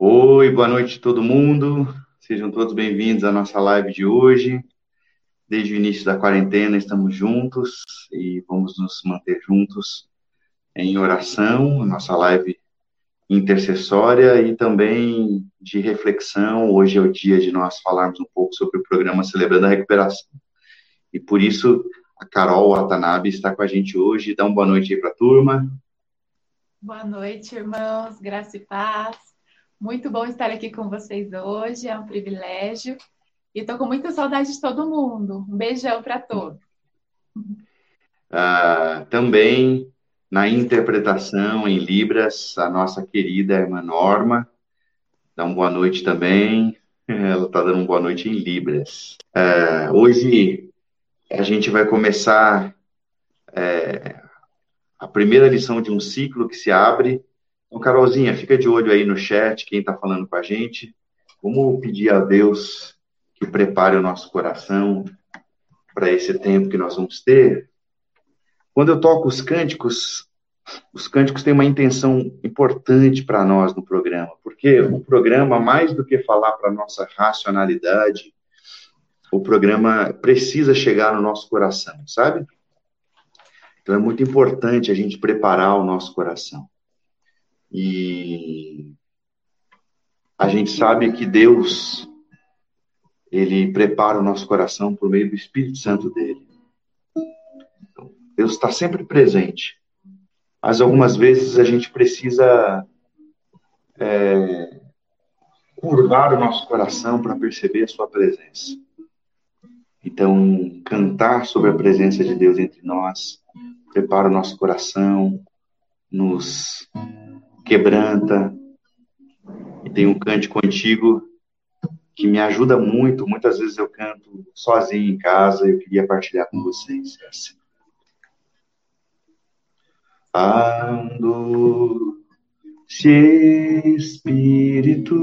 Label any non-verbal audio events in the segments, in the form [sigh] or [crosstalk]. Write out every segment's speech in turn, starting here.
Oi, boa noite a todo mundo. Sejam todos bem-vindos à nossa live de hoje. Desde o início da quarentena estamos juntos e vamos nos manter juntos em oração, nossa live intercessória e também de reflexão. Hoje é o dia de nós falarmos um pouco sobre o programa Celebrando a Recuperação. E por isso a Carol Watanabe está com a gente hoje. Dá uma boa noite aí para a turma. Boa noite, irmãos. Graça e paz. Muito bom estar aqui com vocês hoje, é um privilégio. E estou com muita saudade de todo mundo. Um beijão para todos. Ah, também na interpretação em Libras, a nossa querida irmã Norma. Dá uma boa noite também. Ela está dando uma boa noite em Libras. Ah, hoje a gente vai começar é, a primeira lição de um ciclo que se abre então, Carolzinha, fica de olho aí no chat, quem está falando com a gente. Vamos pedir a Deus que prepare o nosso coração para esse tempo que nós vamos ter. Quando eu toco os cânticos, os cânticos têm uma intenção importante para nós no programa, porque o programa, mais do que falar para a nossa racionalidade, o programa precisa chegar no nosso coração, sabe? Então é muito importante a gente preparar o nosso coração. E a gente sabe que Deus, ele prepara o nosso coração por meio do Espírito Santo dele. Então, Deus está sempre presente. Mas algumas vezes a gente precisa é, curvar o nosso coração para perceber a sua presença. Então, cantar sobre a presença de Deus entre nós prepara o nosso coração, nos quebranta. E tem um cântico antigo que me ajuda muito. Muitas vezes eu canto sozinho em casa e eu queria partilhar com vocês. É assim. Ando se Espírito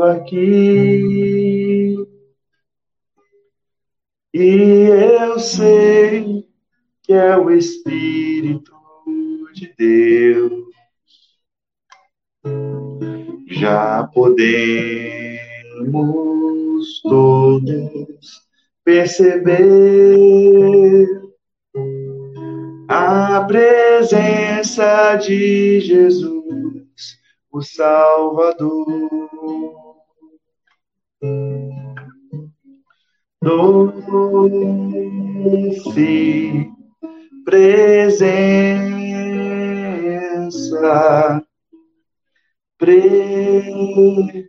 aqui e eu sei que é o Espírito de Deus já podemos todos perceber a presença de Jesus, o Salvador. Doce presença presença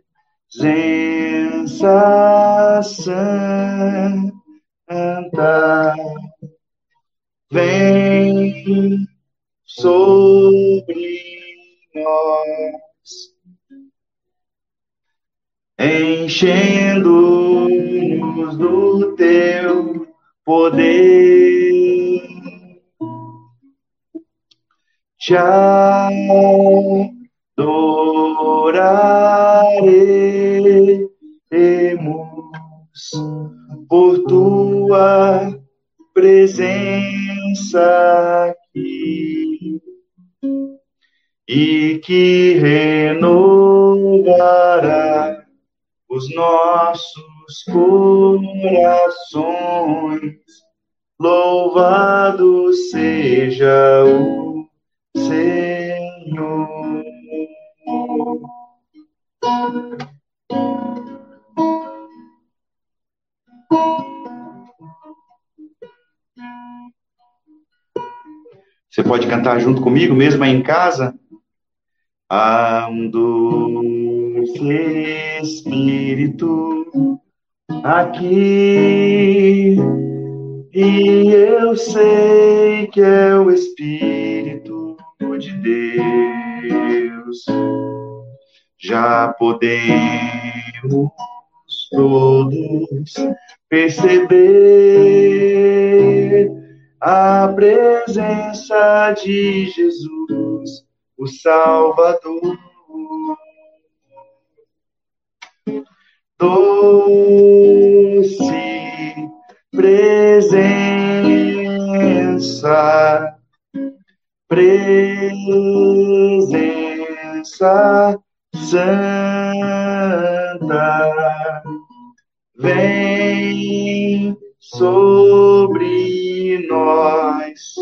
santa vem sobre nós, enchendo-nos do teu poder. Tchau adoraremos por tua presença aqui e que renovará os nossos corações. Louvado seja o Senhor. Você pode cantar junto comigo, mesmo aí em casa? Doce Espírito aqui, e eu sei que é o Espírito de Deus já podemos todos perceber a presença de Jesus, o Salvador. Doce presença, presença Santa vem sobre nós,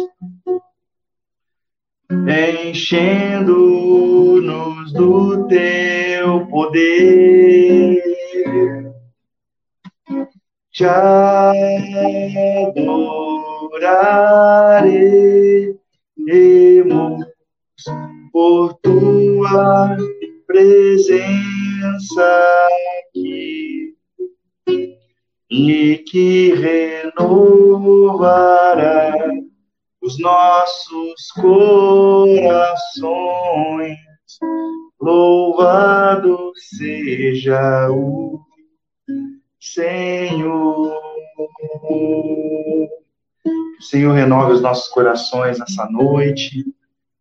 enchendo-nos do teu poder. Te adoraremos por tua presença aqui e que renovará os nossos corações. Louvado seja o Senhor. Que o Senhor renove os nossos corações nessa noite,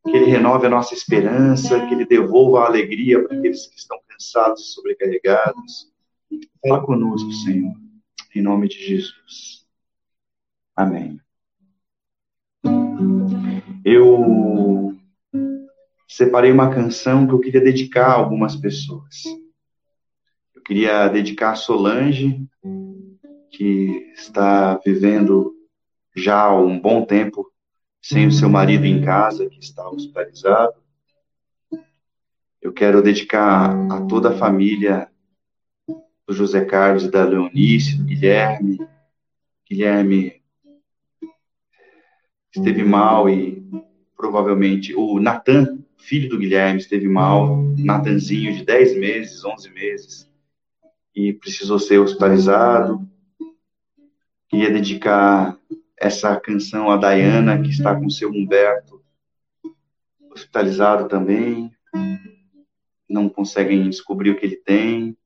que Ele renove a nossa esperança, que Ele devolva a alegria para aqueles que estão cansados e sobrecarregados. Fala conosco, Senhor, em nome de Jesus. Amém. Eu separei uma canção que eu queria dedicar a algumas pessoas. Eu queria dedicar a Solange, que está vivendo já há um bom tempo sem o seu marido em casa, que está hospitalizado. Eu quero dedicar a toda a família do José Carlos e da Leonice, do Guilherme. Guilherme esteve mal e provavelmente o Natan, filho do Guilherme, esteve mal, Natanzinho de 10 meses, 11 meses, e precisou ser hospitalizado. Queria dedicar essa canção a Dayana, que está com seu Humberto hospitalizado também. Não conseguem descobrir o que ele tem.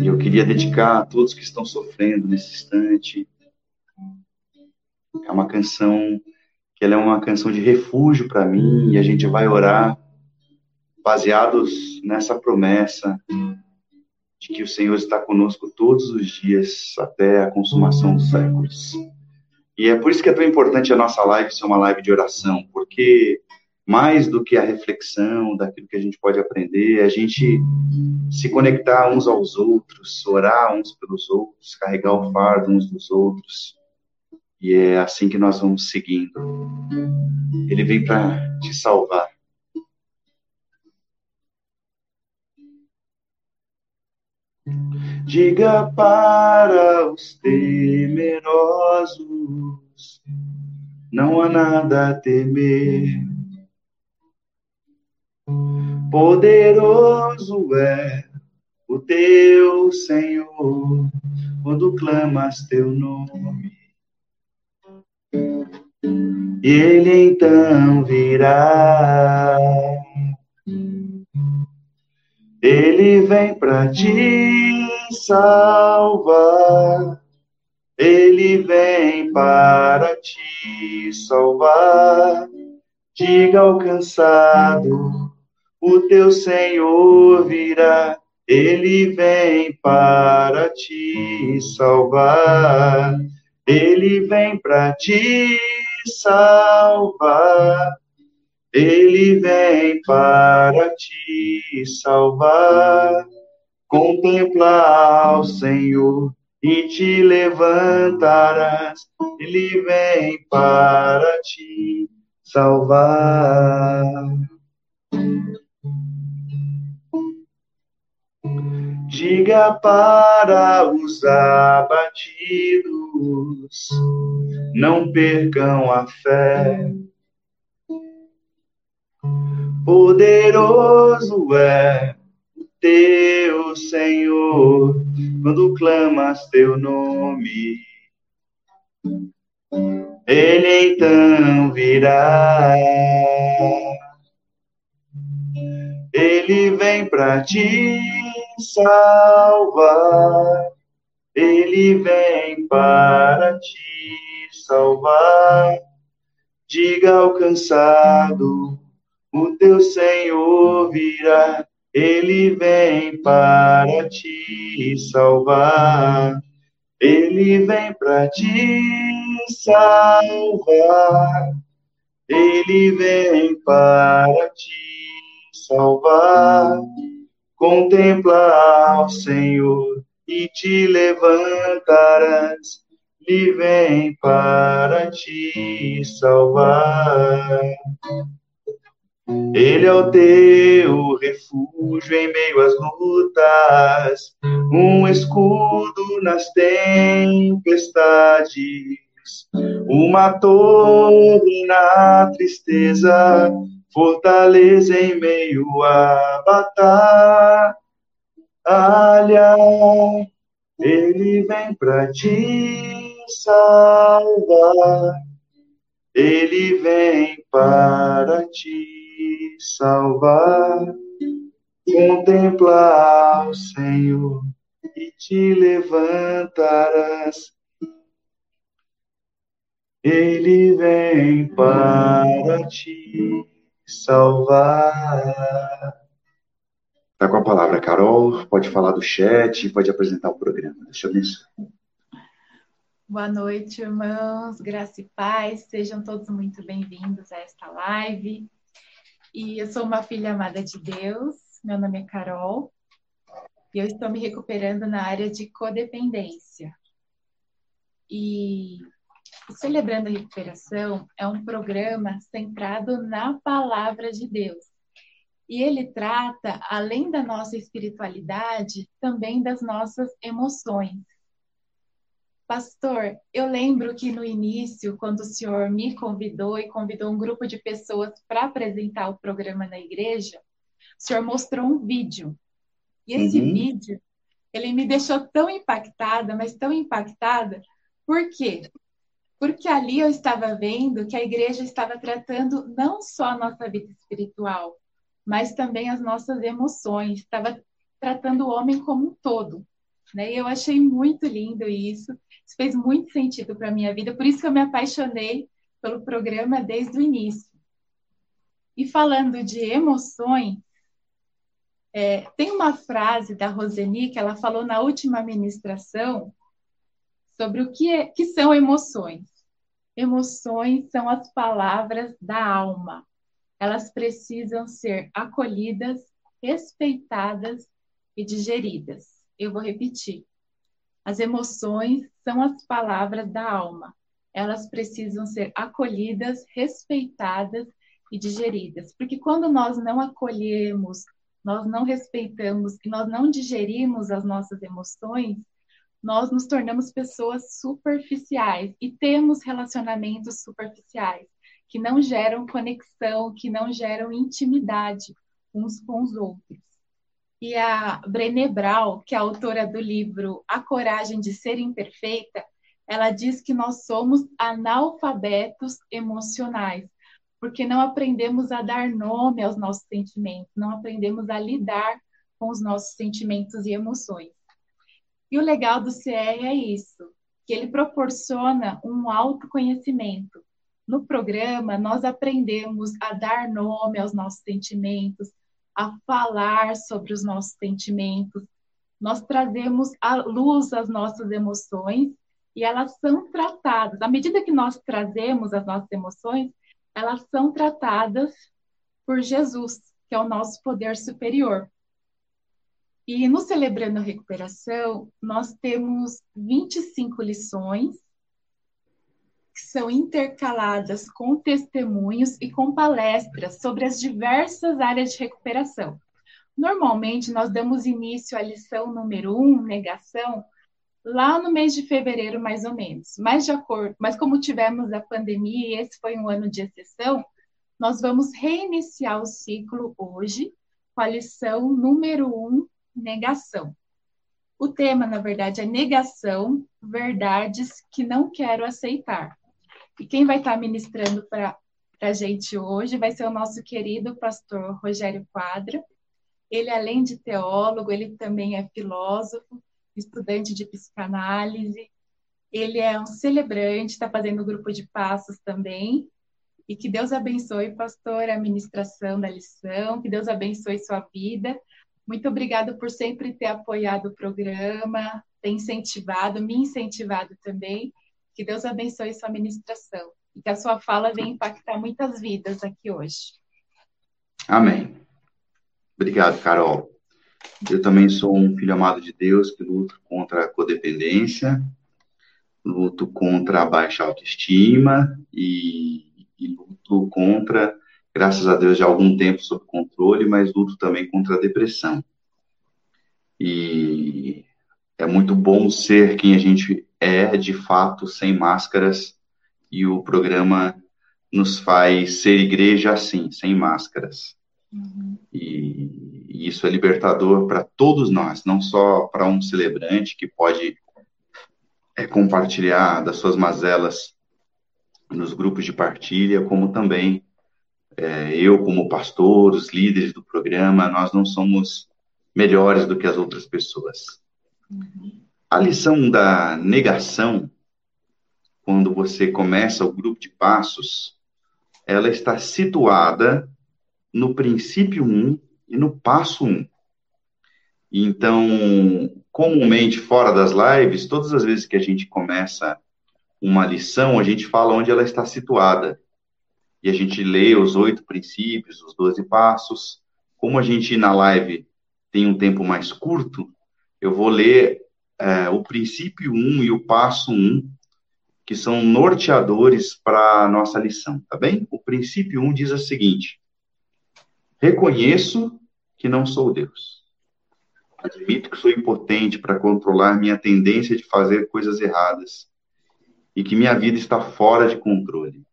E eu queria dedicar a todos que estão sofrendo nesse instante. É uma canção que ela é uma canção de refúgio para mim e a gente vai orar baseados nessa promessa de que o Senhor está conosco todos os dias até a consumação dos séculos. E é por isso que é tão importante a nossa live ser uma live de oração, porque mais do que a reflexão daquilo que a gente pode aprender, é a gente se conectar uns aos outros, orar uns pelos outros, carregar o fardo uns dos outros. E é assim que nós vamos seguindo. Ele vem para te salvar. Diga para os temerosos, não há nada a temer. Poderoso é o teu Senhor, quando clamas teu nome. Ele então virá ele vem para te salvar. Ele vem para te salvar. Diga ao cansado, o teu Senhor virá. Ele vem para te salvar. Ele vem para te salvar. Ele vem para te salvar. Contempla ao Senhor e te levantarás. Ele vem para te salvar. Diga para os abatidos, não percam a fé Poderoso é teu Senhor, quando clamas teu nome. Ele então virá. Ele vem para te salvar. Ele vem para te salvar. Diga ao cansado o teu Senhor virá, ele vem para te salvar. Ele vem para te salvar. Ele vem para te salvar. Contempla ao Senhor e te levantarás, e vem para te salvar. Ele é o teu refúgio em meio às lutas, um escudo nas tempestades, uma torre na tristeza, fortaleza em meio à batalha. Ele vem para te salvar, ele vem para salvar. Contempla o Senhor e te levantarás. Ele vem para te salvar. Tá com a palavra, Carol. Pode falar do chat, pode apresentar o programa. Deixa eu ver isso. Boa noite, irmãos. Graça e paz. Sejam todos muito bem-vindos a esta live. E eu sou uma filha amada de Deus, meu nome é Carol, e eu estou me recuperando na área de codependência. E Celebrando a Recuperação é um programa centrado na palavra de Deus. E ele trata, além da nossa espiritualidade, também das nossas emoções. Pastor, eu lembro que no início, quando o senhor me convidou e convidou um grupo de pessoas para apresentar o programa na igreja, o senhor mostrou um vídeo. E esse uhum. vídeo, ele me deixou tão impactada, mas tão impactada, por quê? Porque ali eu estava vendo que a igreja estava tratando não só a nossa vida espiritual, mas também as nossas emoções, estava tratando o homem como um todo. Né? E eu achei muito lindo isso. Isso fez muito sentido para a minha vida, por isso que eu me apaixonei pelo programa desde o início. E falando de emoções, é, tem uma frase da Roseni que ela falou na última ministração sobre o que, é, que são emoções. Emoções são as palavras da alma. Elas precisam ser acolhidas, respeitadas e digeridas. Eu vou repetir. As emoções são as palavras da alma. Elas precisam ser acolhidas, respeitadas e digeridas. Porque quando nós não acolhemos, nós não respeitamos e nós não digerimos as nossas emoções, nós nos tornamos pessoas superficiais e temos relacionamentos superficiais que não geram conexão, que não geram intimidade uns com os outros. E a Brené Brown, que é autora do livro A Coragem de Ser Imperfeita, ela diz que nós somos analfabetos emocionais, porque não aprendemos a dar nome aos nossos sentimentos, não aprendemos a lidar com os nossos sentimentos e emoções. E o legal do CE é isso, que ele proporciona um autoconhecimento. No programa, nós aprendemos a dar nome aos nossos sentimentos, a falar sobre os nossos sentimentos. Nós trazemos à luz as nossas emoções e elas são tratadas. À medida que nós trazemos as nossas emoções, elas são tratadas por Jesus, que é o nosso poder superior. E no Celebrando a Recuperação, nós temos 25 lições que são intercaladas com testemunhos e com palestras sobre as diversas áreas de recuperação. Normalmente, nós damos início à lição número um, negação, lá no mês de fevereiro, mais ou menos. Mas, de acordo, mas como tivemos a pandemia e esse foi um ano de exceção, nós vamos reiniciar o ciclo hoje com a lição número um, negação. O tema, na verdade, é negação, verdades que não quero aceitar. E quem vai estar ministrando para a gente hoje vai ser o nosso querido pastor Rogério Quadra. Ele, além de teólogo, ele também é filósofo, estudante de psicanálise. Ele é um celebrante, está fazendo grupo de passos também. E que Deus abençoe, pastor, a ministração da lição, que Deus abençoe sua vida. Muito obrigada por sempre ter apoiado o programa, ter incentivado, me incentivado também. Que Deus abençoe sua ministração e que a sua fala venha impactar muitas vidas aqui hoje. Amém. Obrigado, Carol. Eu também sou um filho amado de Deus que luta contra a codependência, luto contra a baixa autoestima e, e luto contra, graças a Deus, já há algum tempo sob controle, mas luto também contra a depressão. E é muito bom ser quem a gente é, de fato, sem máscaras, e o programa nos faz ser igreja assim, sem máscaras. Uhum. E, e, isso é libertador para todos nós, não só para um celebrante que pode é, compartilhar das suas mazelas nos grupos de partilha, como também é, eu, como pastor, os líderes do programa, nós não somos melhores do que as outras pessoas. Uhum. A lição da negação, quando você começa o grupo de passos, ela está situada no princípio 1 e no passo 1. Então, comumente, fora das lives, todas as vezes que a gente começa uma lição, a gente fala onde ela está situada. E a gente lê os oito princípios, os doze passos. Como a gente na live tem um tempo mais curto, eu vou ler é, o princípio 1 e o passo 1, que são norteadores para a nossa lição, tá bem? O princípio 1 diz o seguinte: Reconheço que não sou Deus. Admito que sou impotente para controlar minha tendência de fazer coisas erradas e que minha vida está fora de controle.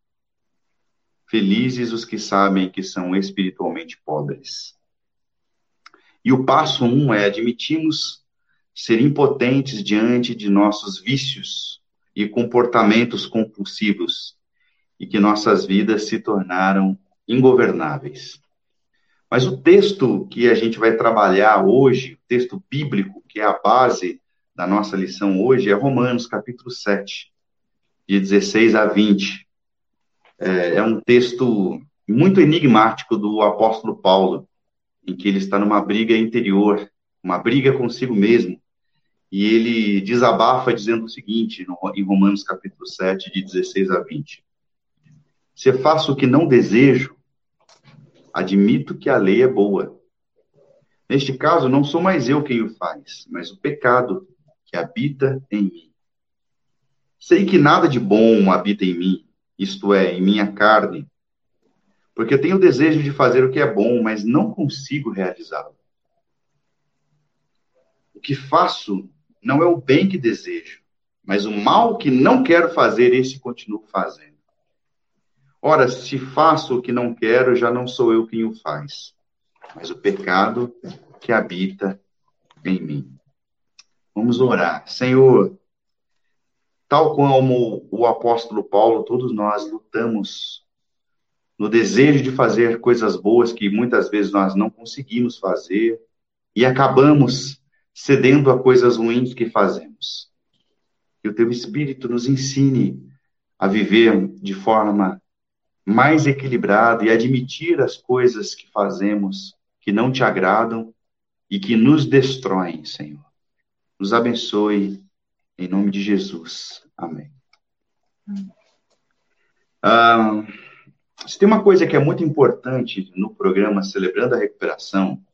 Felizes os que sabem que são espiritualmente pobres. E o passo um é admitimos ser impotentes diante de nossos vícios e comportamentos compulsivos e que nossas vidas se tornaram ingovernáveis. Mas o texto que a gente vai trabalhar hoje, o texto bíblico, que é a base da nossa lição hoje, é Romanos, capítulo 7, de 16 a 20. É, é um texto muito enigmático do apóstolo Paulo, em que ele está numa briga interior, uma briga consigo mesmo, e ele desabafa dizendo o seguinte, em Romanos capítulo 7, de 16 a 20. Se faço o que não desejo, admito que a lei é boa. Neste caso, não sou mais eu quem o faz, mas o pecado que habita em mim. Sei que nada de bom habita em mim, isto é, em minha carne, porque tenho o desejo de fazer o que é bom, mas não consigo realizá-lo. O que faço não é o bem que desejo, mas o mal que não quero fazer, esse continuo fazendo. Ora, se faço o que não quero, já não sou eu quem o faz, mas o pecado que habita em mim. Vamos orar. Senhor, tal como o apóstolo Paulo, todos nós lutamos no desejo de fazer coisas boas que muitas vezes nós não conseguimos fazer e acabamos cedendo a coisas ruins que fazemos. Que o teu Espírito nos ensine a viver de forma mais equilibrada e admitir as coisas que fazemos que não te agradam e que nos destroem, Senhor. Nos abençoe, em nome de Jesus. Amém. Ah, se tem uma coisa que é muito importante no programa Celebrando a Recuperação,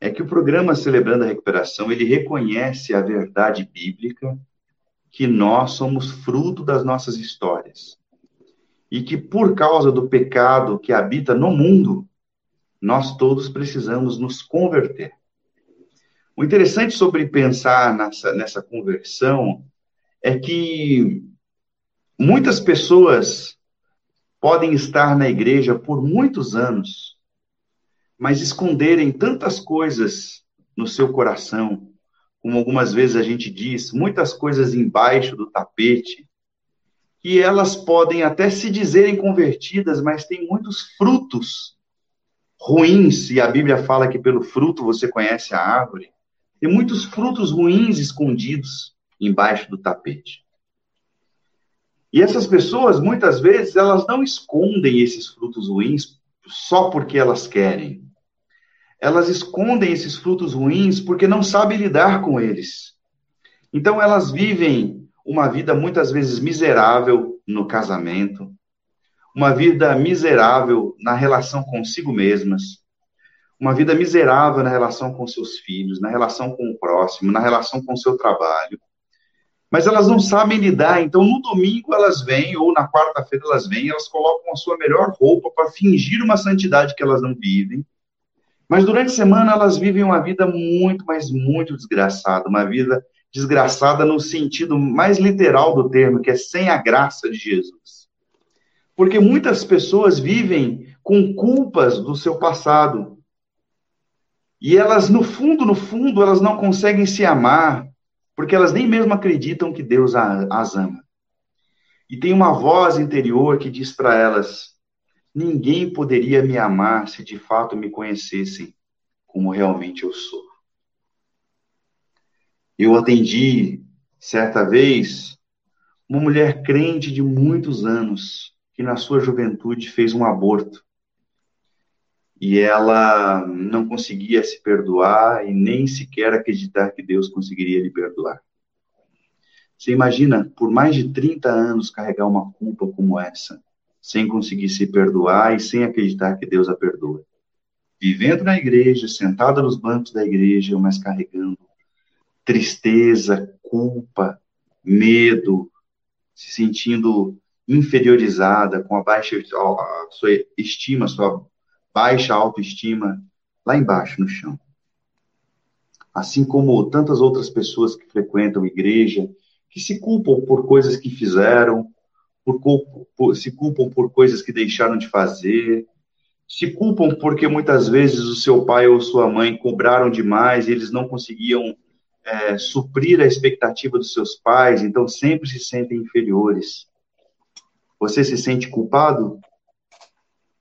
é que o programa Celebrando a Recuperação, ele reconhece a verdade bíblica que nós somos fruto das nossas histórias. E que por causa do pecado que habita no mundo, nós todos precisamos nos converter. O interessante sobre pensar nessa, nessa conversão é que muitas pessoas podem estar na igreja por muitos anos mas esconderem tantas coisas no seu coração, como algumas vezes a gente diz, muitas coisas embaixo do tapete, que elas podem até se dizerem convertidas, mas tem muitos frutos ruins, e a Bíblia fala que pelo fruto você conhece a árvore. Tem muitos frutos ruins escondidos embaixo do tapete. E essas pessoas, muitas vezes, elas não escondem esses frutos ruins só porque elas querem elas escondem esses frutos ruins porque não sabem lidar com eles. Então elas vivem uma vida muitas vezes miserável no casamento, uma vida miserável na relação consigo mesmas, uma vida miserável na relação com seus filhos, na relação com o próximo, na relação com seu trabalho. Mas elas não sabem lidar, então no domingo elas vêm, ou na quarta-feira elas vêm, elas colocam a sua melhor roupa para fingir uma santidade que elas não vivem. Mas durante a semana elas vivem uma vida muito, mas muito desgraçada, uma vida desgraçada no sentido mais literal do termo, que é sem a graça de Jesus. Porque muitas pessoas vivem com culpas do seu passado. E elas, no fundo, no fundo, elas não conseguem se amar, porque elas nem mesmo acreditam que Deus as ama. E tem uma voz interior que diz para elas: ninguém poderia me amar se de fato me conhecessem como realmente eu sou. Eu atendi, certa vez, uma mulher crente de muitos anos, que na sua juventude fez um aborto. E ela não conseguia se perdoar e nem sequer acreditar que Deus conseguiria lhe perdoar. Você imagina, por mais de 30 anos, carregar uma culpa como essa, sem conseguir se perdoar e sem acreditar que Deus a perdoa. Vivendo na igreja, sentada nos bancos da igreja, mas carregando tristeza, culpa, medo, se sentindo inferiorizada, com a baixa a sua estima, sua baixa autoestima lá embaixo no chão. Assim como tantas outras pessoas que frequentam igreja, que se culpam por coisas que fizeram, por, por, se culpam por coisas que deixaram de fazer, se culpam porque muitas vezes o seu pai ou sua mãe cobraram demais e eles não conseguiam é, suprir a expectativa dos seus pais, então sempre se sentem inferiores. Você se sente culpado?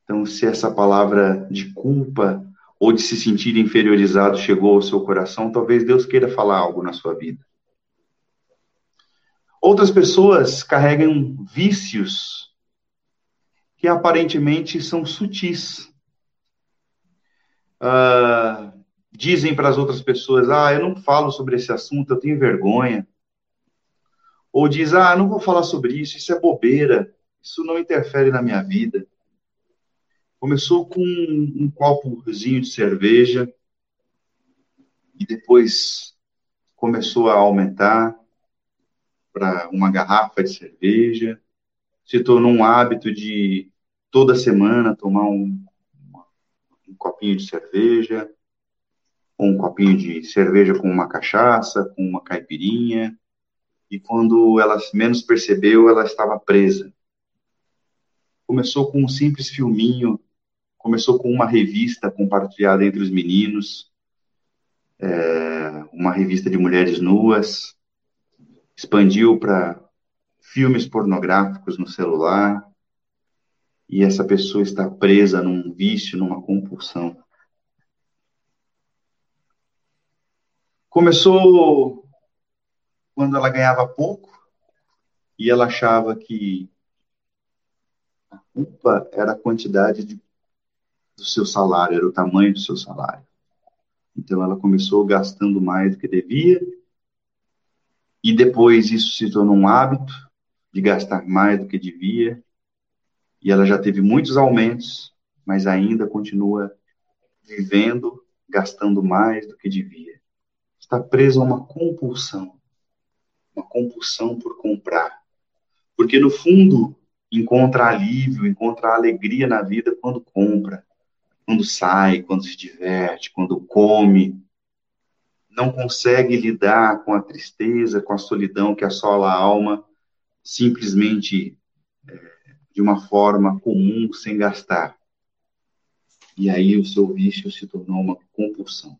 Então, se essa palavra de culpa ou de se sentir inferiorizado chegou ao seu coração, talvez Deus queira falar algo na sua vida. Outras pessoas carregam vícios que aparentemente são sutis. Uh, dizem para as outras pessoas: ah, eu não falo sobre esse assunto, eu tenho vergonha. Ou diz: ah, não vou falar sobre isso, isso é bobeira, isso não interfere na minha vida. Começou com um copozinho de cerveja e depois começou a aumentar para uma garrafa de cerveja, se tornou um hábito de toda semana tomar um, um copinho de cerveja, com um copinho de cerveja com uma cachaça, com uma caipirinha, e quando ela menos percebeu, ela estava presa. Começou com um simples filminho, começou com uma revista compartilhada entre os meninos, é, uma revista de mulheres nuas, expandiu para filmes pornográficos no celular, e essa pessoa está presa num vício, numa compulsão. Começou quando ela ganhava pouco e ela achava que a culpa era a quantidade de, do seu salário, era o tamanho do seu salário. Então ela começou gastando mais do que devia e depois isso se tornou um hábito de gastar mais do que devia e ela já teve muitos aumentos, mas ainda continua vivendo, gastando mais do que devia está preso a uma compulsão, uma compulsão por comprar. Porque no fundo encontra alívio, encontra alegria na vida quando compra, quando sai, quando se diverte, quando come. Não consegue lidar com a tristeza, com a solidão que assola a alma, simplesmente é, de uma forma comum, sem gastar. E aí o seu vício se tornou uma compulsão.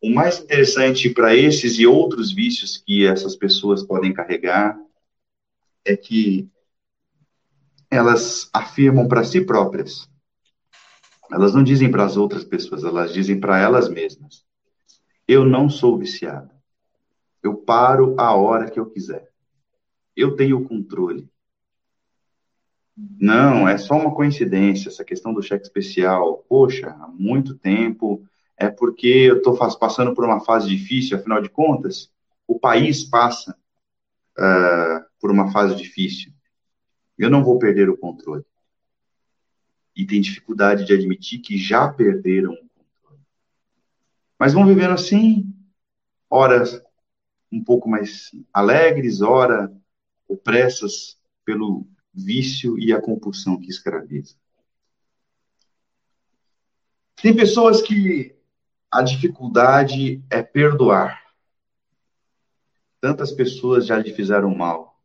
O mais interessante para esses e outros vícios que essas pessoas podem carregar é que elas afirmam para si próprias. Elas não dizem para as outras pessoas, elas dizem para elas mesmas: Eu não sou viciada. Eu paro a hora que eu quiser. Eu tenho o controle. Não, é só uma coincidência essa questão do cheque especial. Poxa, há muito tempo é porque eu estou passando por uma fase difícil, afinal de contas, o país passa uh, por uma fase difícil. Eu não vou perder o controle. e têm dificuldade de admitir que já perderam o. Mas vão vivendo assim, horas um pouco mais alegres, ora opressas pelo vício e a compulsão que escraviza. Tem pessoas que a dificuldade é perdoar. Tantas pessoas já lhe fizeram mal.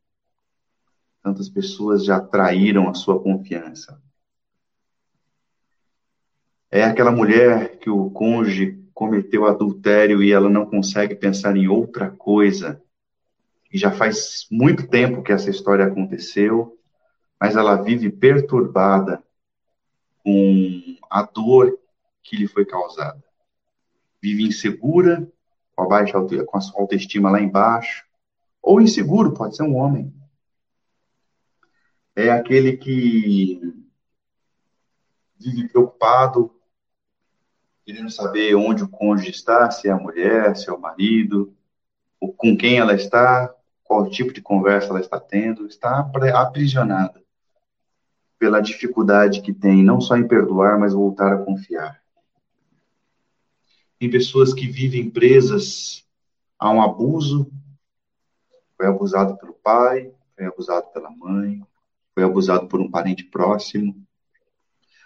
Tantas pessoas já traíram a sua confiança. É aquela mulher que o cônjuge cometeu adultério e ela não consegue pensar em outra coisa. E já faz muito tempo que essa história aconteceu, mas ela vive perturbada com a dor que lhe foi causada. Vive insegura, com a, baixa, com a sua autoestima lá embaixo, ou inseguro, pode ser um homem. É aquele que vive preocupado, querendo saber onde o cônjuge está, se é a mulher, se é o marido, com quem ela está, qual tipo de conversa ela está tendo, está aprisionada pela dificuldade que tem, não só em perdoar, mas voltar a confiar. Tem pessoas que vivem presas a um abuso, foi abusado pelo pai, foi abusado pela mãe, foi abusado por um parente próximo.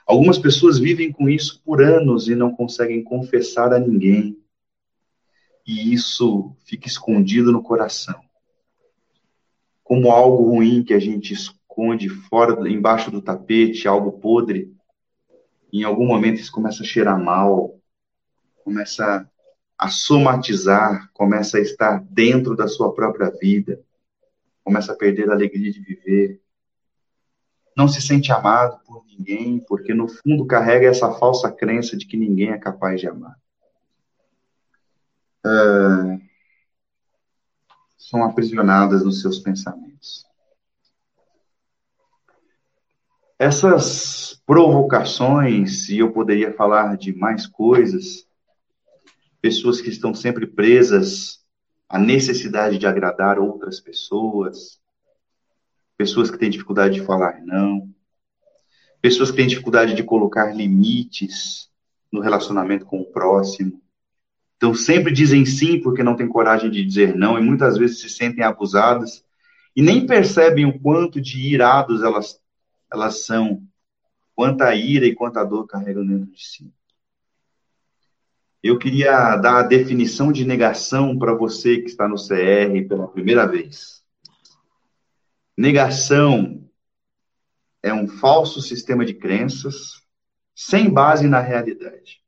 Algumas pessoas vivem com isso por anos e não conseguem confessar a ninguém. E isso fica escondido no coração. Como algo ruim que a gente esconde fora, embaixo do tapete, algo podre. Em algum momento isso começa a cheirar mal, começa a somatizar, começa a estar dentro da sua própria vida, começa a perder a alegria de viver. Não se sente amado por ninguém, porque no fundo carrega essa falsa crença de que ninguém é capaz de amar. É... São aprisionadas nos seus pensamentos. Essas provocações, e eu poderia falar de mais coisas, pessoas que estão sempre presas à necessidade de agradar outras pessoas, pessoas que têm dificuldade de falar não, pessoas que têm dificuldade de colocar limites no relacionamento com o próximo. Então, sempre dizem sim porque não têm coragem de dizer não e muitas vezes se sentem abusadas e nem percebem o quanto de irados elas, elas são, quanta ira e quanta dor carregam dentro de si. Eu queria dar a definição de negação para você que está no CR pela primeira vez. Negação é um falso sistema de crenças sem base na realidade.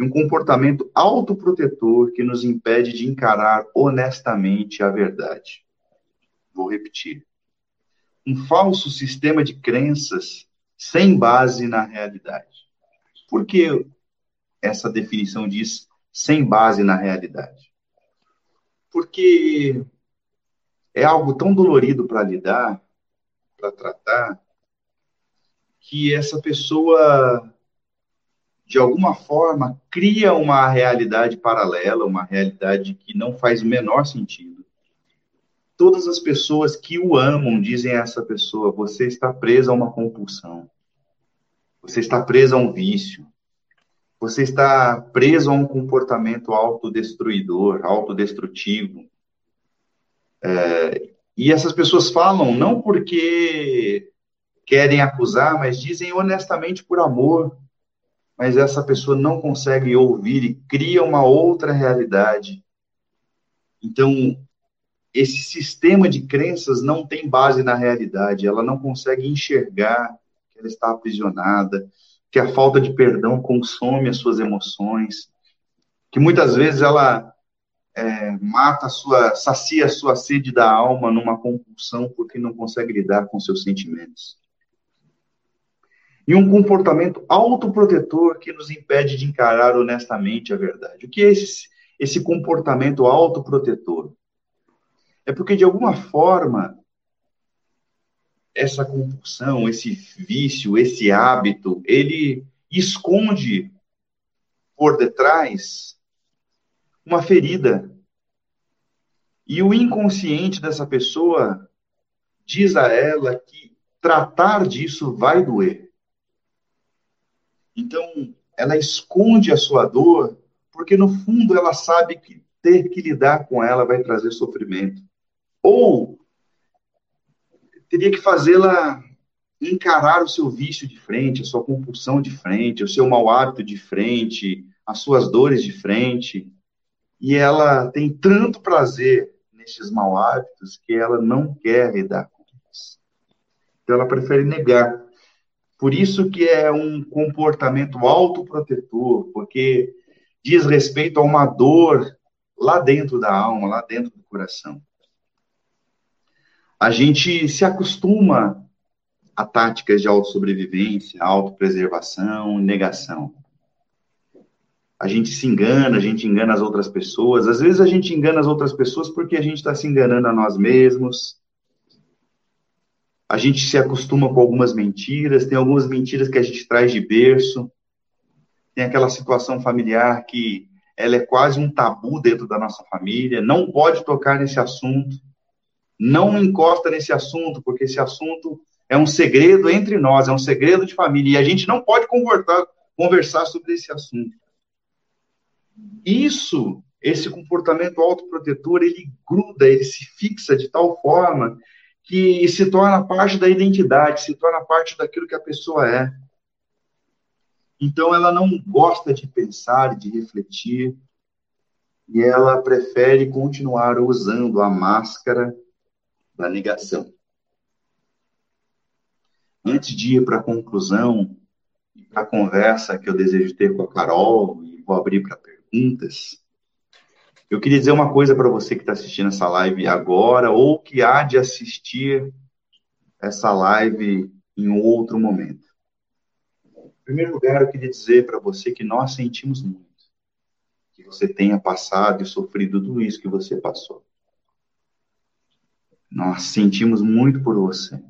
Um comportamento autoprotetor que nos impede de encarar honestamente a verdade. Vou repetir. Um falso sistema de crenças sem base na realidade. Por que essa definição diz sem base na realidade. Porque é algo tão dolorido para lidar, para tratar, que essa pessoa, de alguma forma, cria uma realidade paralela, uma realidade que não faz o menor sentido. Todas as pessoas que o amam dizem a essa pessoa: você está presa a uma compulsão, você está presa a um vício, você está preso a um comportamento autodestruidor, autodestrutivo. É, e essas pessoas falam não porque querem acusar, mas dizem honestamente por amor. Mas essa pessoa não consegue ouvir e cria uma outra realidade. Então, esse sistema de crenças não tem base na realidade, ela não consegue enxergar que ela está aprisionada, que a falta de perdão consome as suas emoções, que muitas vezes ela é, mata a sua, sacia a sua sede da alma numa compulsão porque não consegue lidar com seus sentimentos. E um comportamento autoprotetor que nos impede de encarar honestamente a verdade. O que é esse, esse comportamento autoprotetor? É porque, de alguma forma, essa compulsão, esse vício, esse hábito, ele esconde por detrás uma ferida. E o inconsciente dessa pessoa diz a ela que tratar disso vai doer. Então, ela esconde a sua dor, porque no fundo ela sabe que ter que lidar com ela vai trazer sofrimento. Ou teria que fazê-la encarar o seu vício de frente, a sua compulsão de frente, o seu mau hábito de frente, as suas dores de frente. E ela tem tanto prazer nesses mau hábitos que ela não quer lidar com isso. Então ela prefere negar. Por isso que é um comportamento autoprotetor, porque diz respeito a uma dor lá dentro da alma, lá dentro do coração. A gente se acostuma a táticas de autossobrevivência, autopreservação, negação. A gente se engana, a gente engana as outras pessoas. Às vezes a gente engana as outras pessoas porque a gente está se enganando a nós mesmos. A gente se acostuma com algumas mentiras, tem algumas mentiras que a gente traz de berço. Tem aquela situação familiar que ela é quase um tabu dentro da nossa família, não pode tocar nesse assunto, não encosta nesse assunto, porque esse assunto é um segredo entre nós, é um segredo de família, e a gente não pode conversar, sobre esse assunto. Isso, esse comportamento autoprotetor, ele gruda, ele se fixa de tal forma que se torna parte da identidade, se torna parte daquilo que a pessoa é. Então, ela não gosta de pensar, de refletir, e ela prefere continuar usando a máscara da negação antes de ir para a conclusão, para a conversa que eu desejo ter com a Carol, e vou abrir para perguntas, eu queria dizer uma coisa para você que está assistindo essa live agora, ou que há de assistir essa live em outro momento. Em primeiro lugar, eu queria dizer para você que nós sentimos muito que você tenha passado e sofrido tudo isso que você passou. Nós sentimos muito por você.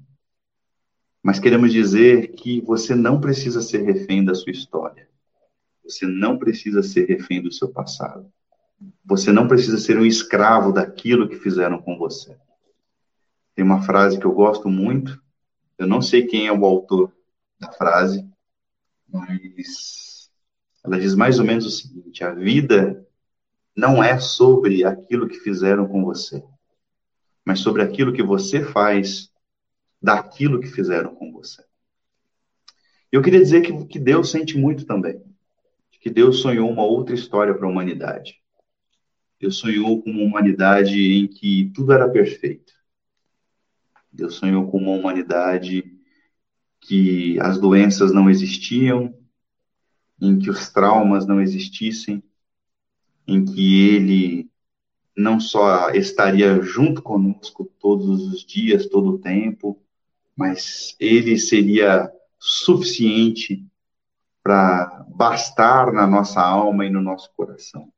Mas queremos dizer que você não precisa ser refém da sua história. Você não precisa ser refém do seu passado. Você não precisa ser um escravo daquilo que fizeram com você. Tem uma frase que eu gosto muito. Eu não sei quem é o autor da frase, mas ela diz mais ou menos o seguinte: a vida não é sobre aquilo que fizeram com você, mas sobre aquilo que você faz daquilo que fizeram com você. Eu queria dizer que, que Deus sente muito também, que Deus sonhou uma outra história para a humanidade. Deus sonhou com uma humanidade em que tudo era perfeito. Deus sonhou com uma humanidade que as doenças não existiam, em que os traumas não existissem, em que Ele não só estaria junto conosco todos os dias, todo o tempo, mas ele seria suficiente para bastar na nossa alma e no nosso coração.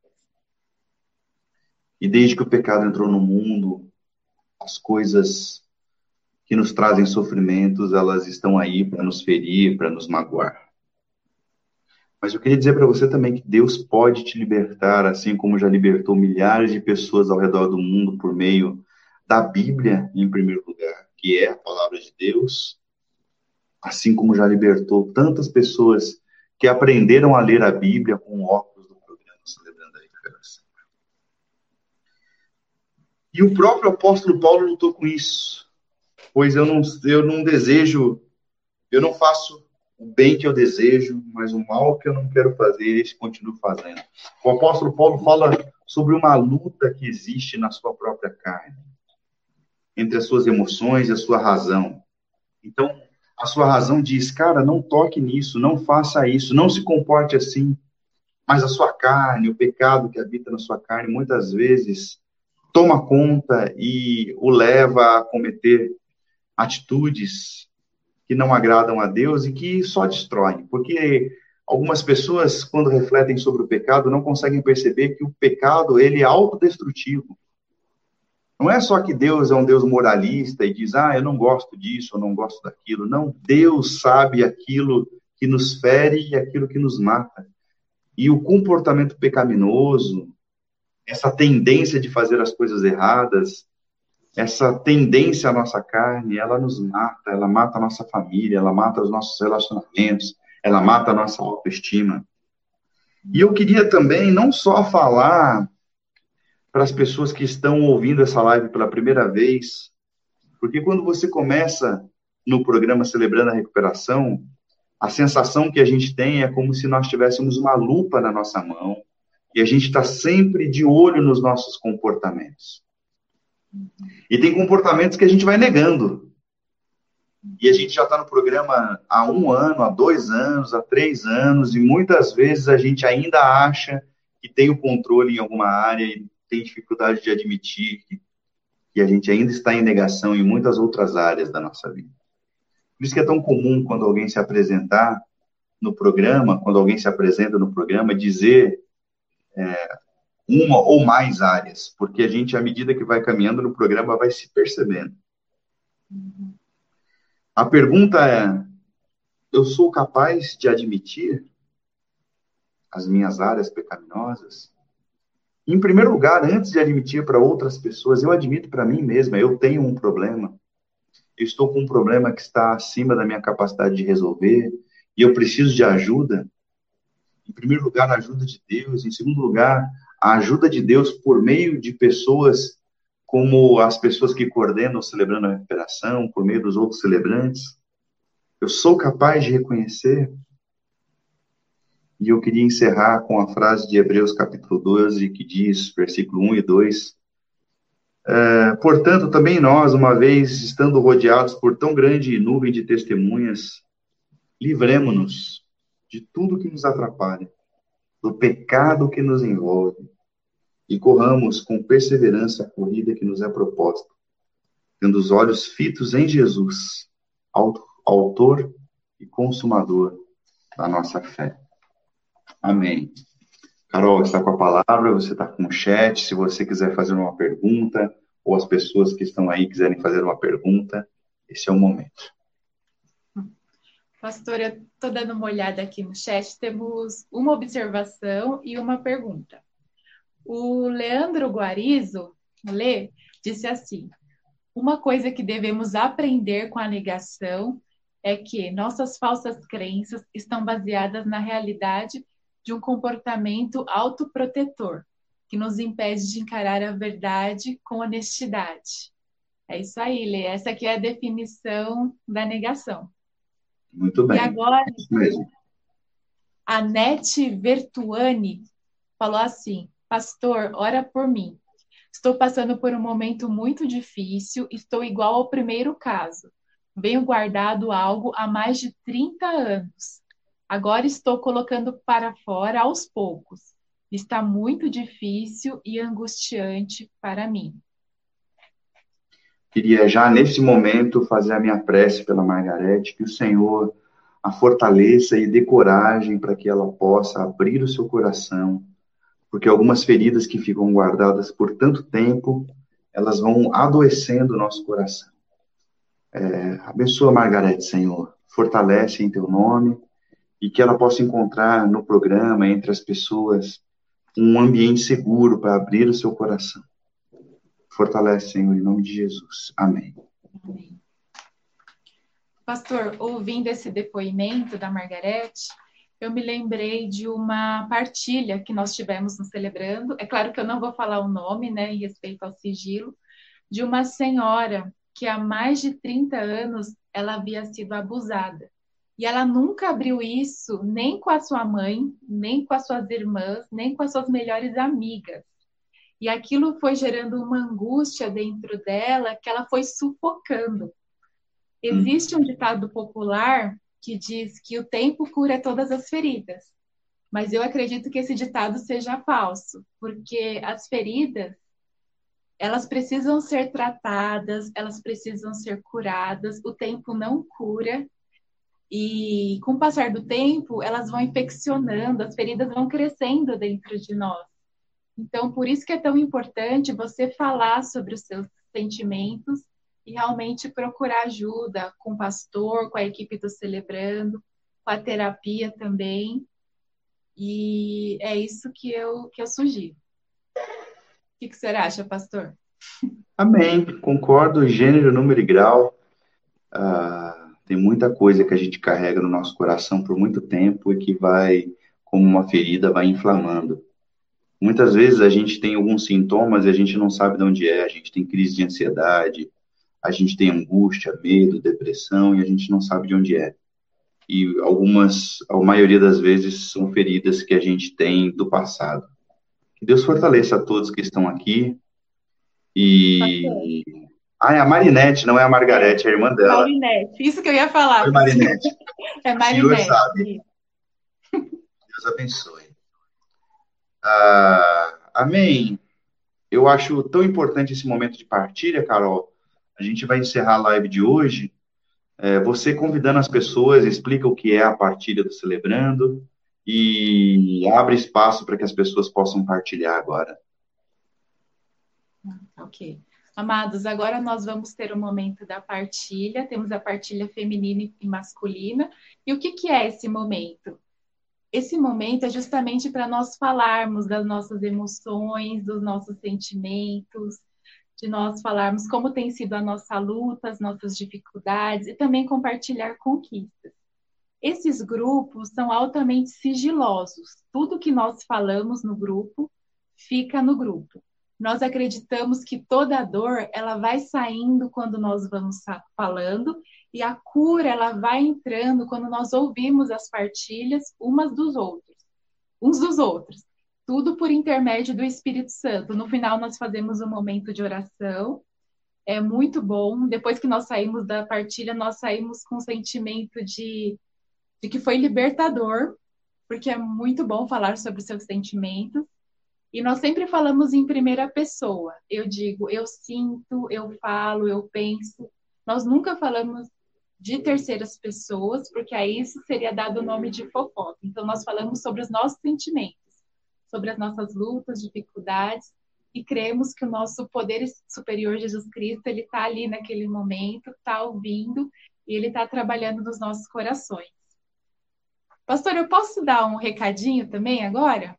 E desde que o pecado entrou no mundo, as coisas que nos trazem sofrimentos, elas estão aí para nos ferir, para nos magoar. Mas eu queria dizer para você também que Deus pode te libertar, assim como já libertou milhares de pessoas ao redor do mundo por meio da Bíblia, em primeiro lugar que é a palavra de Deus, assim como já libertou tantas pessoas que aprenderam a ler a Bíblia com óculos do programa Celebrando a Recuperação. E o próprio apóstolo Paulo lutou com isso, pois eu não, eu não desejo, eu não faço o bem que eu desejo, mas o mal que eu não quero fazer, esse continuo fazendo. O apóstolo Paulo fala sobre uma luta que existe na sua própria carne entre as suas emoções e a sua razão. Então, a sua razão diz, cara, não toque nisso, não faça isso, não se comporte assim. Mas a sua carne, o pecado que habita na sua carne, muitas vezes toma conta e o leva a cometer atitudes que não agradam a Deus e que só destroem. Porque algumas pessoas, quando refletem sobre o pecado, não conseguem perceber que o pecado ele é autodestrutivo. Não é só que Deus é um Deus moralista e diz, ah, eu não gosto disso, eu não gosto daquilo. Não, Deus sabe aquilo que nos fere e aquilo que nos mata. E o comportamento pecaminoso, essa tendência de fazer as coisas erradas, essa tendência à nossa carne, ela nos mata, ela mata a nossa família, ela mata os nossos relacionamentos, ela mata a nossa autoestima. E eu queria também não só falar para as pessoas que estão ouvindo essa live pela primeira vez, porque quando você começa no programa Celebrando a Recuperação, a sensação que a gente tem é como se nós tivéssemos uma lupa na nossa mão e a gente está sempre de olho nos nossos comportamentos. E tem comportamentos que a gente vai negando. E a gente já está no programa há um ano, há dois anos, há três anos, e muitas vezes a gente ainda acha que tem o controle em alguma área e tem dificuldade de admitir que, que a gente ainda está em negação em muitas outras áreas da nossa vida. Por isso que é tão comum quando alguém se apresentar no programa, quando alguém se apresenta no programa, dizer é, uma ou mais áreas, porque a gente, à medida que vai caminhando no programa, vai se percebendo. A pergunta é: eu sou capaz de admitir as minhas áreas pecaminosas? Em primeiro lugar, antes de admitir para outras pessoas, eu admito para mim mesma, eu tenho um problema eu estou com um problema que está acima da minha capacidade de resolver e eu preciso de ajuda, em primeiro lugar, a ajuda de Deus, em segundo lugar, a ajuda de Deus por meio de pessoas como as pessoas que coordenam celebrando a recuperação, por meio dos outros celebrantes. Eu sou capaz de reconhecer. E eu queria encerrar com a frase de Hebreus capítulo 12, que diz, versículo 1 e 2, é, portanto, também nós, uma vez estando rodeados por tão grande nuvem de testemunhas, livremos-nos de tudo que nos atrapalha, do pecado que nos envolve, e corramos com perseverança a corrida que nos é proposta, tendo os olhos fitos em Jesus, autor e consumador da nossa fé. Amém. Carol está com a palavra, você está com o chat. Se você quiser fazer uma pergunta, ou as pessoas que estão aí quiserem fazer uma pergunta, esse é o momento. Pastor, eu estou dando uma olhada aqui no chat. Temos uma observação e uma pergunta. O Leandro Guarizo, Lê, disse assim: Uma coisa que devemos aprender com a negação é que nossas falsas crenças estão baseadas na realidade de um comportamento autoprotetor, que nos impede de encarar a verdade com honestidade. É isso aí, Lê. Essa aqui é a definição da negação. Muito bem. E agora, a Nete Vertuani falou assim: Pastor, ora por mim. Estou passando por um momento muito difícil, estou igual ao primeiro caso. Venho guardado algo há mais de 30 anos. Agora estou colocando para fora aos poucos. Está muito difícil e angustiante para mim. Queria já nesse momento fazer a minha prece pela Margarete, que o Senhor a fortaleça e dê coragem para que ela possa abrir o seu coração, porque algumas feridas que ficam guardadas por tanto tempo, elas vão adoecendo o nosso coração. É, abençoa Margarete, Senhor, fortalece em teu nome e que ela possa encontrar no programa, entre as pessoas, um ambiente seguro para abrir o seu coração. Fortalece, Senhor, em nome de Jesus. Amém. Amém. Pastor, ouvindo esse depoimento da Margarete, eu me lembrei de uma partilha que nós tivemos no Celebrando. É claro que eu não vou falar o nome, né, em respeito ao sigilo, de uma senhora que há mais de 30 anos ela havia sido abusada. E ela nunca abriu isso nem com a sua mãe, nem com as suas irmãs, nem com as suas melhores amigas. E aquilo foi gerando uma angústia dentro dela que ela foi sufocando. Existe um ditado popular que diz que o tempo cura todas as feridas. Mas eu acredito que esse ditado seja falso, porque as feridas elas precisam ser tratadas, elas precisam ser curadas. O tempo não cura e com o passar do tempo, elas vão infeccionando, as feridas vão crescendo dentro de nós. Então, por isso que é tão importante você falar sobre os seus sentimentos e realmente procurar ajuda com o pastor, com a equipe do Celebrando, com a terapia também. E é isso que eu, que eu sugiro. O que, que você acha, pastor? Amém. Concordo, gênero, número e grau. Uh Tem muita coisa que a gente carrega no nosso coração por muito tempo e que vai, como uma ferida, vai inflamando. Muitas vezes a gente tem alguns sintomas e a gente não sabe de onde é. A gente tem crise de ansiedade, a gente tem angústia, medo, depressão e a gente não sabe de onde é. E algumas, a maioria das vezes, são feridas que a gente tem do passado. Que Deus fortaleça a todos que estão aqui. E. Ah, é a Marinette, não é a Margarete, é a irmã dela. Marinette, isso que eu ia falar. Oi, Marinette. [laughs] é Marinette. sabe. Deus abençoe. Ah, amém. Eu acho tão importante esse momento de partilha, Carol. A gente vai encerrar a live de hoje. É, você convidando as pessoas, explica o que é a partilha do Celebrando e abre espaço para que as pessoas possam partilhar agora. Ok. Amados, agora nós vamos ter o momento da partilha. Temos a partilha feminina e masculina. E o que, que é esse momento? Esse momento é justamente para nós falarmos das nossas emoções, dos nossos sentimentos, de nós falarmos como tem sido a nossa luta, as nossas dificuldades e também compartilhar conquistas. Esses grupos são altamente sigilosos. Tudo que nós falamos no grupo fica no grupo. Nós acreditamos que toda dor ela vai saindo quando nós vamos falando e a cura ela vai entrando quando nós ouvimos as partilhas umas dos outros, uns dos outros. Tudo por intermédio do Espírito Santo. No final nós fazemos um momento de oração. É muito bom. Depois que nós saímos da partilha, nós saímos com um sentimento de de que foi libertador, porque é muito bom falar sobre seus sentimentos. E nós sempre falamos em primeira pessoa. Eu digo, eu sinto, eu falo, eu penso. Nós nunca falamos de terceiras pessoas, porque aí isso seria dado o nome de fofoca. Então, nós falamos sobre os nossos sentimentos, sobre as nossas lutas, dificuldades, e cremos que o nosso poder superior, Jesus Cristo, ele está ali naquele momento, está ouvindo, e ele está trabalhando nos nossos corações. Pastor, eu posso dar um recadinho também agora?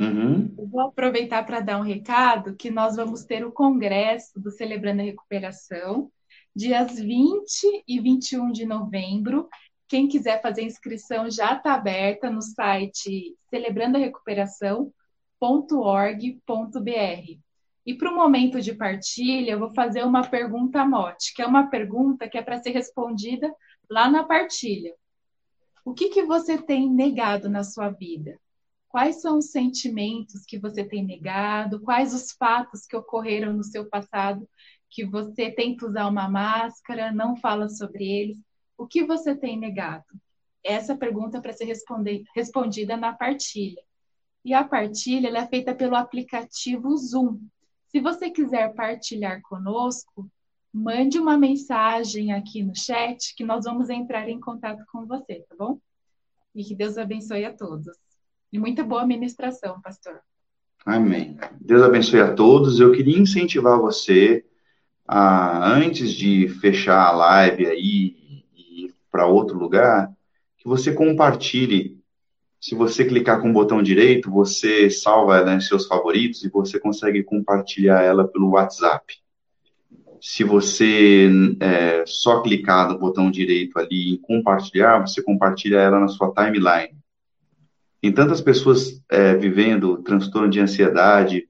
Uhum. Eu vou aproveitar para dar um recado que nós vamos ter o congresso do Celebrando a Recuperação, dias 20 e 21 de novembro. Quem quiser fazer inscrição já está aberta no site celebrandoarecuperação.org.br. E para o momento de partilha, eu vou fazer uma pergunta mote, que é uma pergunta que é para ser respondida lá na partilha. O que, que você tem negado na sua vida? Quais são os sentimentos que você tem negado? Quais os fatos que ocorreram no seu passado que você tenta usar uma máscara, não fala sobre eles? O que você tem negado? Essa pergunta é para ser respondida na partilha. E a partilha é feita pelo aplicativo Zoom. Se você quiser partilhar conosco, mande uma mensagem aqui no chat que nós vamos entrar em contato com você, tá bom? E que Deus abençoe a todos. E muita boa ministração, pastor. Amém. Deus abençoe a todos. Eu queria incentivar você a, antes de fechar a live aí e ir para outro lugar, que você compartilhe. Se você clicar com o botão direito, você salva ela em seus favoritos e você consegue compartilhar ela pelo WhatsApp se você é, só clicar no botão direito ali em compartilhar, você compartilha ela na sua timeline. Tem tantas pessoas é, vivendo transtorno de ansiedade,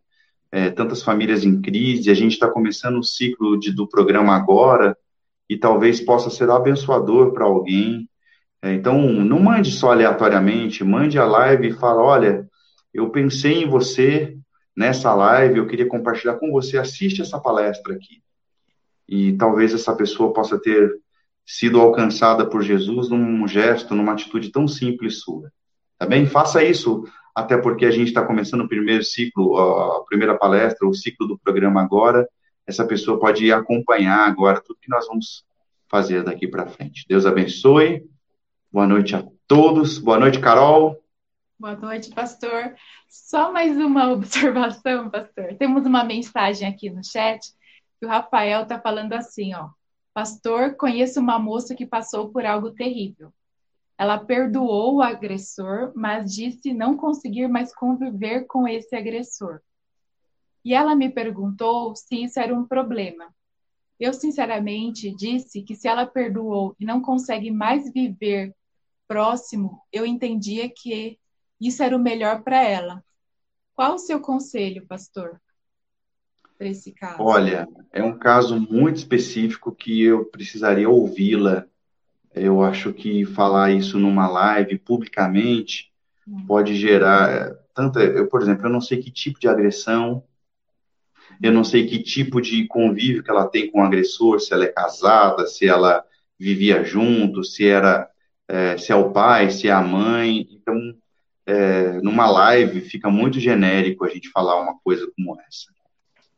é, tantas famílias em crise, a gente está começando o ciclo de, do programa agora, e talvez possa ser abençoador para alguém. É, então, não mande só aleatoriamente, mande a live e fala, olha, eu pensei em você nessa live, eu queria compartilhar com você, assiste essa palestra aqui e talvez essa pessoa possa ter sido alcançada por Jesus num gesto, numa atitude tão simples sua. Tá bem? Faça isso, até porque a gente está começando o primeiro ciclo, a primeira palestra, o ciclo do programa agora. Essa pessoa pode acompanhar agora tudo que nós vamos fazer daqui para frente. Deus abençoe. Boa noite a todos. Boa noite, Carol. Boa noite, pastor. Só mais uma [laughs] observação, pastor. Temos uma mensagem aqui no chat que o Rafael está falando assim, ó. Pastor, conheço uma moça que passou por algo terrível. Ela perdoou o agressor, mas disse não conseguir mais conviver com esse agressor. E ela me perguntou se isso era um problema. Eu, sinceramente, disse que se ela perdoou e não consegue mais viver próximo, eu entendia que isso era o melhor para ela. Qual o seu conselho, pastor, para esse caso? Olha, é um caso muito específico que eu precisaria ouvi-la. Eu acho que falar isso numa live publicamente pode gerar tanta. Eu, por exemplo, eu não sei que tipo de agressão eu não sei que tipo de convívio que ela tem com o agressor, se ela é casada, se ela vivia junto, se era é, se é o pai, se é a mãe. Então, é, numa live fica muito genérico a gente falar uma coisa como essa.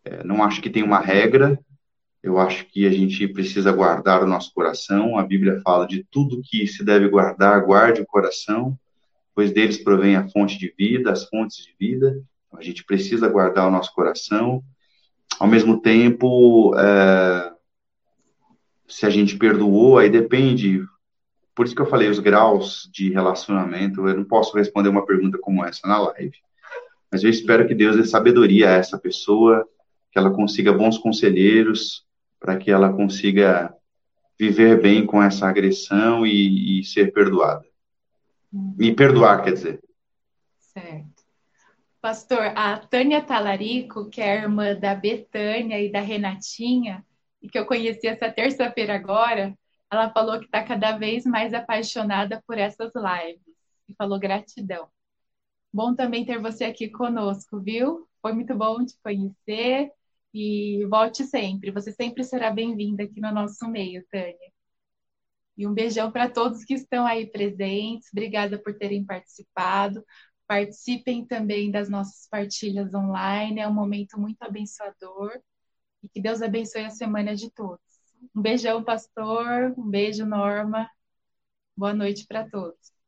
É, não acho que tem uma regra. Eu acho que a gente precisa guardar o nosso coração. A Bíblia fala de tudo que se deve guardar, guarde o coração, pois deles provém a fonte de vida, as fontes de vida. A gente precisa guardar o nosso coração ao mesmo tempo, é, se a gente perdoou, aí depende. Por isso que eu falei os graus de relacionamento. Eu não posso responder uma pergunta como essa na live. Mas eu espero que Deus dê sabedoria a essa pessoa, que ela consiga bons conselheiros, para que ela consiga viver bem com essa agressão e, e ser perdoada. Me perdoar, quer dizer. Certo. Pastor, a Tânia Talarico, que é irmã da Betânia e da Renatinha, e que eu conheci essa terça-feira agora, ela falou que está cada vez mais apaixonada por essas lives e falou gratidão. Bom também ter você aqui conosco, viu? Foi muito bom te conhecer e volte sempre. Você sempre será bem-vinda aqui no nosso meio, Tânia. E um beijão para todos que estão aí presentes. Obrigada por terem participado. Participem também das nossas partilhas online, é um momento muito abençoador e que Deus abençoe a semana de todos. Um beijão, pastor, um beijo, Norma. Boa noite para todos.